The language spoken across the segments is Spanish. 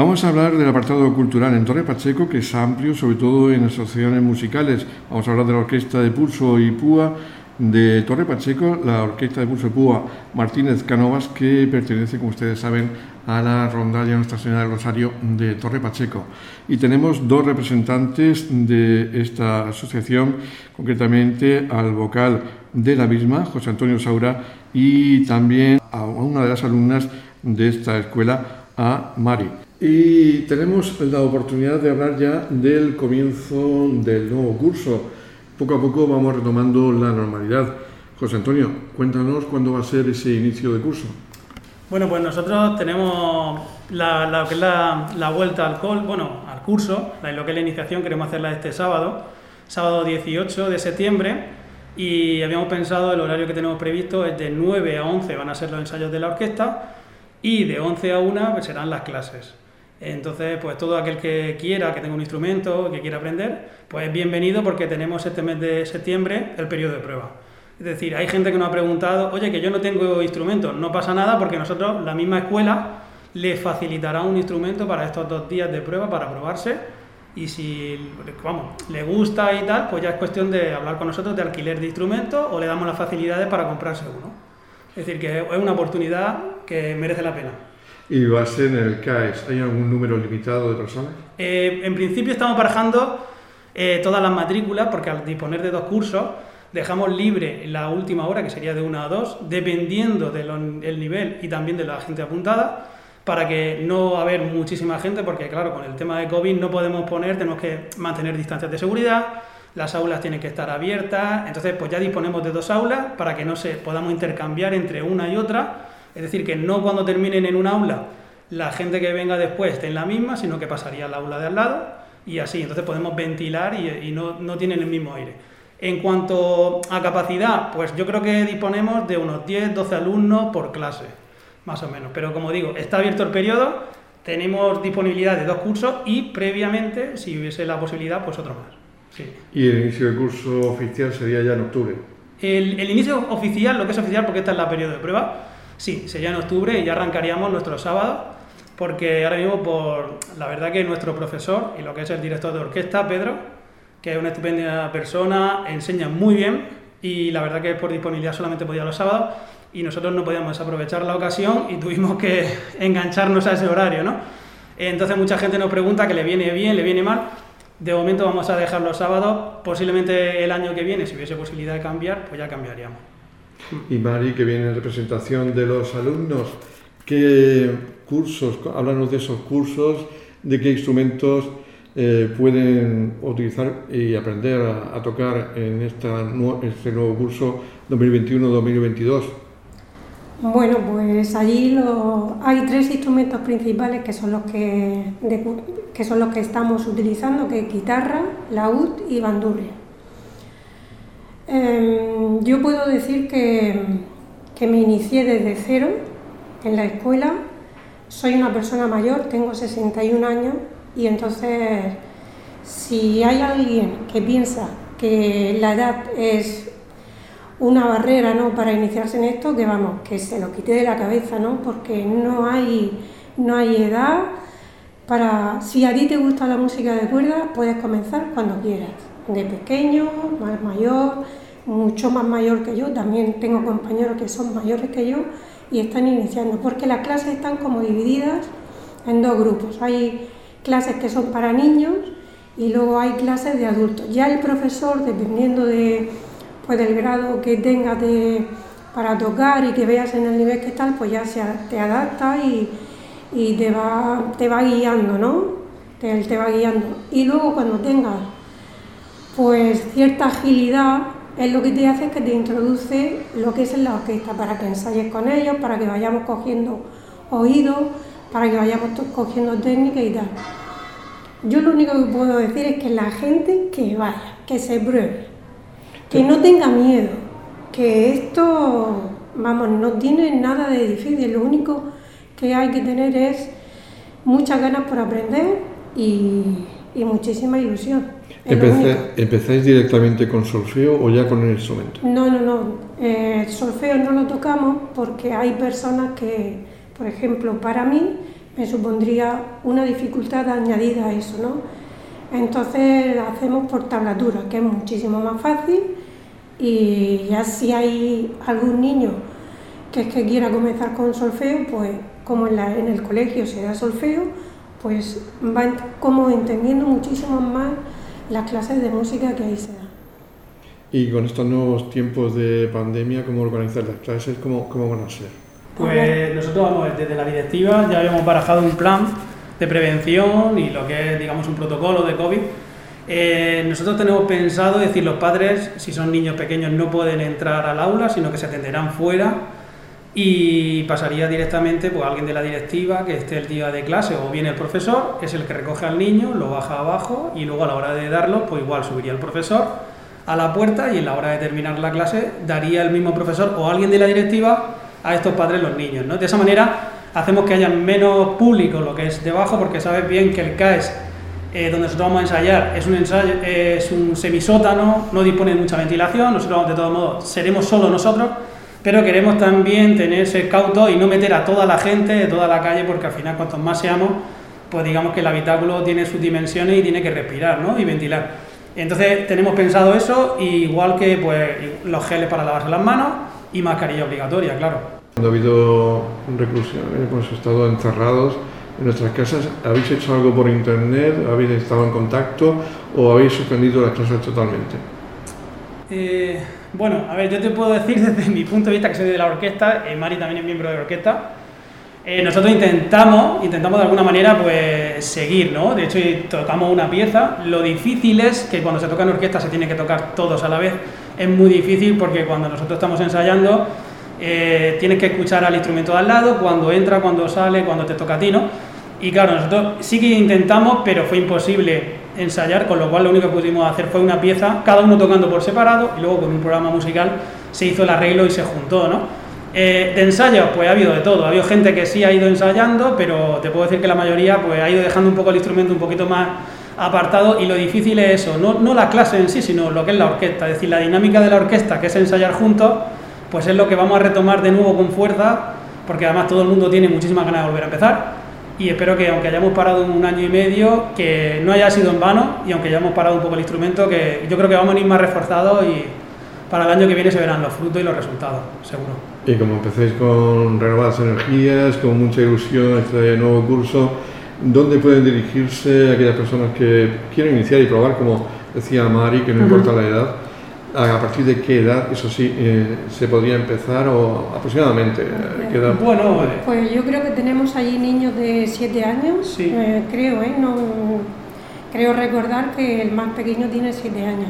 Vamos a hablar del apartado cultural en Torre Pacheco, que es amplio, sobre todo en asociaciones musicales. Vamos a hablar de la Orquesta de Pulso y Púa de Torre Pacheco, la Orquesta de Pulso y Púa Martínez Canovas, que pertenece, como ustedes saben, a la rondalla Nuestra Señora del Rosario de Torre Pacheco. Y tenemos dos representantes de esta asociación, concretamente al vocal de la misma, José Antonio Saura, y también a una de las alumnas de esta escuela, a Mari. Y tenemos la oportunidad de hablar ya del comienzo del nuevo curso. Poco a poco vamos retomando la normalidad. José Antonio, cuéntanos cuándo va a ser ese inicio de curso. Bueno, pues nosotros tenemos la, vuelta al, col, bueno, al curso, lo que es la iniciación, queremos hacerla este sábado, sábado 18 de septiembre, y habíamos pensado, el horario que tenemos previsto es de 9 a 11 van a ser los ensayos de la orquesta, y de 11 a 1 pues, serán las clases. Entonces, pues todo aquel que quiera, que tenga un instrumento, que quiera aprender, pues bienvenido porque tenemos este mes de septiembre el periodo de prueba. Es decir, hay gente que nos ha preguntado, oye, que yo no tengo instrumento. No pasa nada porque nosotros, la misma escuela, le facilitará un instrumento para estos dos días de prueba para probarse. Y si, vamos, le gusta y tal, pues ya es cuestión de hablar con nosotros de alquiler de instrumentos o le damos las facilidades para comprarse uno. Es decir, que es una oportunidad que merece la pena. ¿Y va a ser en el CAES? ¿Hay algún número limitado de personas? Eh, en principio estamos barajando eh, todas las matrículas porque al disponer de dos cursos dejamos libre la última hora, que sería de una a dos, dependiendo del nivel y también de la gente apuntada, para que no haber muchísima gente, porque claro, con el tema de COVID no podemos poner, tenemos que mantener distancias de seguridad, las aulas tienen que estar abiertas, entonces pues ya disponemos de dos aulas para que no se podamos intercambiar entre una y otra, es decir, que no cuando terminen en un aula la gente que venga después esté en la misma, sino que pasaría al aula de al lado y así, entonces podemos ventilar y, y no, no tienen el mismo aire. En cuanto a capacidad, pues yo creo que disponemos de unos 10, 12 alumnos por clase, más o menos. Pero como digo, está abierto el periodo, tenemos disponibilidad de dos cursos y previamente, si hubiese la posibilidad, pues otro más. Sí. ¿Y el inicio del curso oficial sería ya en octubre? El, el, inicio oficial, lo que es oficial, porque esta es la periodo de prueba, sí, sería en octubre y ya arrancaríamos nuestro sábado, porque ahora mismo, por la verdad que nuestro profesor y lo que es el director de orquesta, Pedro, que es una estupenda persona, enseña muy bien y la verdad que por disponibilidad solamente podía los sábados y nosotros no podíamos aprovechar la ocasión y tuvimos que engancharnos a ese horario, ¿no? Entonces mucha gente nos pregunta que le viene bien, le viene mal. De momento vamos a dejar los sábados, posiblemente el año que viene, si hubiese posibilidad de cambiar, pues ya cambiaríamos. Y Mari, que viene en representación de los alumnos, ¿qué cursos, háblanos de esos cursos, de qué instrumentos eh, pueden utilizar y aprender a, tocar en este nuevo curso 2021-2022? Bueno, pues allí lo, hay tres instrumentos principales que son los que, que son los que estamos utilizando, que guitarra, laúd y bandurria. Eh, yo puedo decir que, que me inicié desde cero en la escuela. Soy una persona mayor, tengo 61 años y entonces, si hay alguien que piensa que la edad es una barrera ¿no? para iniciarse en esto, que vamos, que se lo quite de la cabeza, ¿no? porque no hay, no hay edad para... Si a ti te gusta la música de cuerda, puedes comenzar cuando quieras, de pequeño, más mayor, mucho más mayor que yo, también tengo compañeros que son mayores que yo y están iniciando, porque las clases están como divididas en dos grupos. Hay clases que son para niños y luego hay clases de adultos. Ya el profesor, dependiendo de, pues, del grado que tengas de, para tocar y que veas en el nivel que tal, pues ya se, te adapta y, y, te, va, te va guiando, ¿no? Te, te va guiando. Y luego cuando tengas pues cierta agilidad, es lo que te hace que te introduce lo que es en la orquesta, para que ensayes con ellos, para que vayamos cogiendo oídos para que vayamos cogiendo técnica y tal. Yo lo único que puedo decir es que la gente que vaya, que se pruebe, que no tenga miedo, que esto, vamos, no tiene nada de difícil, lo único que hay que tener es muchas ganas por aprender y, y muchísima ilusión. ¿Empezáis directamente con solfeo o ya con el instrumento? No, no, no. Eh, solfeo no lo tocamos porque hay personas que por ejemplo, para mí me supondría una dificultad añadida a eso, ¿no? Entonces lo hacemos por tablatura, que es muchísimo más fácil y ya si hay algún niño que es que quiera comenzar con solfeo, pues como en, en el colegio se da solfeo, pues va como entendiendo muchísimo más las clases de música que ahí se dan. Y con estos nuevos tiempos de pandemia, ¿cómo organizar las clases? ¿Cómo, cómo van a ser? Pues nosotros vamos desde la directiva, ya habíamos barajado un plan de prevención y lo que es, digamos, un protocolo de COVID. Eh, nosotros tenemos pensado decir los padres, si son niños pequeños, no pueden entrar al aula, sino que se atenderán fuera y pasaría directamente pues, a alguien de la directiva que esté el día de clase o viene el profesor, es el que recoge al niño, lo baja abajo y luego a la hora de darlo, pues igual subiría el profesor a la puerta y en la hora de terminar la clase daría el mismo profesor o alguien de la directiva a estos padres los niños. ¿no? De esa manera hacemos que haya menos público lo que es debajo porque sabes bien que el CAES eh, donde nosotros vamos a ensayar es un, ensayo, es un semisótano, no dispone de mucha ventilación, nosotros de todos modos seremos solo nosotros pero queremos también tener ese cauto y no meter a toda la gente de toda la calle, porque al final cuantos más seamos, pues digamos que el habitáculo tiene sus dimensiones y tiene que respirar ¿no? y ventilar. Entonces tenemos pensado eso, igual que pues, los geles para lavarse las manos y mascarilla obligatoria, claro. Cuando ha habido reclusión, hemos estado encerrados en nuestras casas, ¿habéis hecho algo por internet? ¿Habéis estado en contacto o habéis suspendido las clases totalmente? Eh, bueno, a ver, yo te puedo decir desde mi punto de vista que soy de la orquesta, eh, Mari también es miembro de la orquesta. Eh, nosotros intentamos, intentamos de alguna manera pues seguir, ¿no? De hecho, tocamos una pieza. Lo difícil es que cuando se toca en orquesta se tiene que tocar todos a la vez. Es muy difícil porque cuando nosotros estamos ensayando eh, tienes que escuchar al instrumento de al lado, cuando entra, cuando sale, cuando te toca a ti, ¿no? Y claro, nosotros sí que intentamos, pero fue imposible ensayar, con lo cual lo único que pudimos hacer fue una pieza, cada uno tocando por separado, y luego con un programa musical se hizo el arreglo y se juntó, ¿no? Eh, de ensayos, pues ha habido de todo. Ha habido gente que sí ha ido ensayando, pero te puedo decir que la mayoría pues, ha ido dejando un poco el instrumento un poquito más apartado y lo difícil es eso, no, no la clase en sí, sino lo que es la orquesta. Es decir, la dinámica de la orquesta, que es ensayar juntos, pues es lo que vamos a retomar de nuevo con fuerza, porque además todo el mundo tiene muchísimas ganas de volver a empezar y espero que aunque hayamos parado un año y medio, que no haya sido en vano y aunque hayamos parado un poco el instrumento, que yo creo que vamos a ir más reforzados y para el año que viene se verán los frutos y los resultados, seguro. Y como empecéis con renovadas energías, con mucha ilusión este nuevo curso, ¿dónde pueden dirigirse aquellas personas que quieren iniciar y probar, como decía Mari, que no importa la edad? ¿A partir de qué edad, eso sí, eh, se podría empezar o aproximadamente? Eh, bueno, pues yo creo que tenemos allí niños de 7 años, eh, creo, ¿eh? No, creo recordar que el más pequeño tiene 7 años.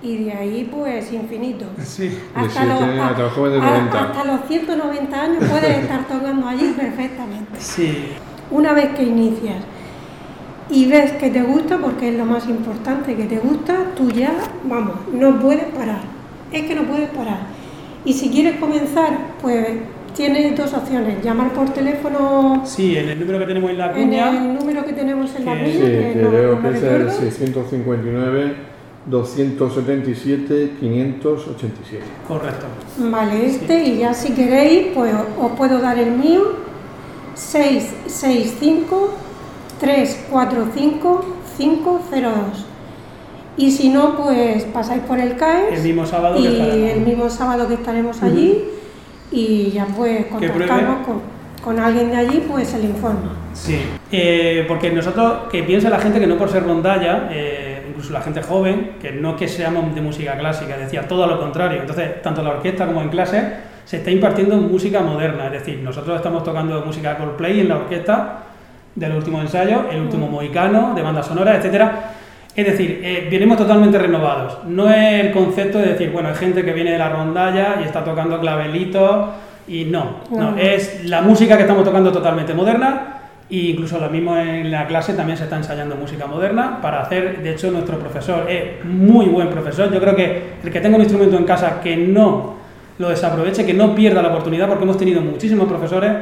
Y de ahí, pues, infinito. Sí, hasta, los, hasta, los hasta los 190 años puedes estar tocando allí perfectamente. Sí. Una vez que inicias y ves que te gusta, porque es lo más importante, que te gusta, tú ya, vamos, no puedes parar. Es que no puedes parar. Y si quieres comenzar, pues tienes dos opciones, llamar por teléfono. Sí, en el número que tenemos en la cuña. En el número que tenemos en la cuña. Sí, que, creo que es el 659 277 587. Correcto. Vale, este, y ya si queréis, pues os puedo dar el mío, 665 345 502. Y si no, pues pasáis por el CAES. El mismo sábado y que el mismo sábado que estaremos allí. Y ya pues contactamos con, con, alguien de allí, pues se le informa. Sí, eh, porque nosotros, que piensa la gente que no por ser rondalla, eh, incluso la gente joven, que no que seamos de música clásica, decía todo lo contrario. Entonces, tanto en la orquesta como en clase, se está impartiendo música moderna. Es decir, nosotros estamos tocando música Coldplay en la orquesta del último ensayo, el último mm. mohicano, de banda sonora, etcétera. Es decir, eh, venimos totalmente renovados. No es el concepto de decir, bueno, hay gente que viene de la rondalla y está tocando clavelitos y no, no, es la música que estamos tocando totalmente moderna e incluso lo mismo en la clase también se está ensayando música moderna para hacer, de hecho nuestro profesor es muy buen profesor, yo creo que el que tenga un instrumento en casa que no lo desaproveche, que no pierda la oportunidad porque hemos tenido muchísimos profesores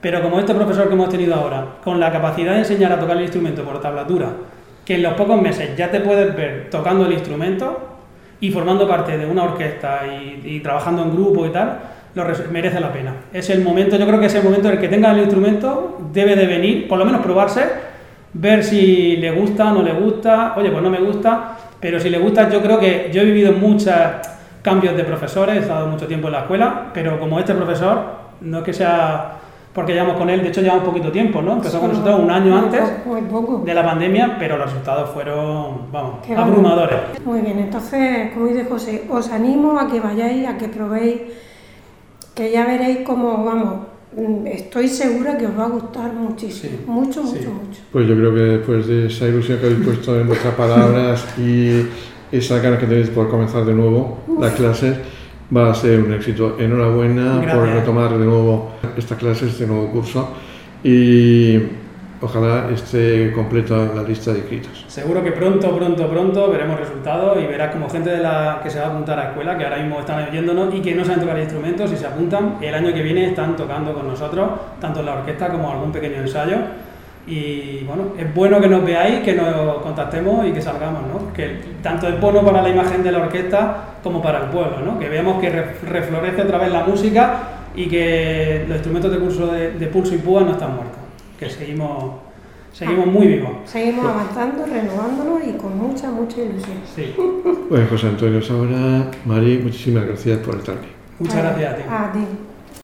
pero como este profesor que hemos tenido ahora, con la capacidad de enseñar a tocar el instrumento por tablatura, que en los pocos meses ya te puedes ver tocando el instrumento y formando parte de una orquesta y, trabajando en grupo y tal, merece la pena. Es el momento, yo creo que es el momento en el que tenga el instrumento, debe de venir, por lo menos probarse, ver si le gusta, no le gusta, oye, pues no me gusta, pero si le gusta, yo creo que yo he vivido muchos cambios de profesores, he estado mucho tiempo en la escuela, pero como este profesor, no es que sea porque llevamos con él, de hecho llevamos poquito tiempo, ¿no? Empezó con nosotros un año antes de la pandemia, pero los resultados fueron, vamos, abrumadores. Muy bien, entonces, como dice José, os animo a que vayáis, a que probéis, que ya veréis cómo, vamos, mm, estoy segura que os va a gustar muchísimo, mucho, mucho, mucho. Pues yo creo que después de esa ilusión que habéis puesto en vuestras palabras y esa ganas que tenéis por comenzar de nuevo las clases, va a ser un éxito. Enhorabuena por retomar de nuevo estas clases, este nuevo curso y ojalá esté completa la lista de inscritos. Seguro que pronto, pronto, pronto veremos resultados y verás como gente de la que se va a apuntar a escuela, que ahora mismo están oyéndonos y que no saben tocar instrumentos, y se apuntan, el año que viene están tocando con nosotros, tanto en la orquesta como algún pequeño ensayo y bueno, es bueno que nos veáis, que nos contactemos y que salgamos, ¿no? Que tanto es bueno para la imagen de la orquesta como para el pueblo, ¿no? Que veamos que reflorece otra vez la música y que los instrumentos de, curso de, pulso y púa no están muertos, que seguimos, seguimos muy vivos. Seguimos avanzando, renovándonos y con mucha, mucha ilusión. Sí. Bueno, José Antonio Sabra, Mari, muchísimas gracias por estar aquí. Muchas gracias a ti. A ti.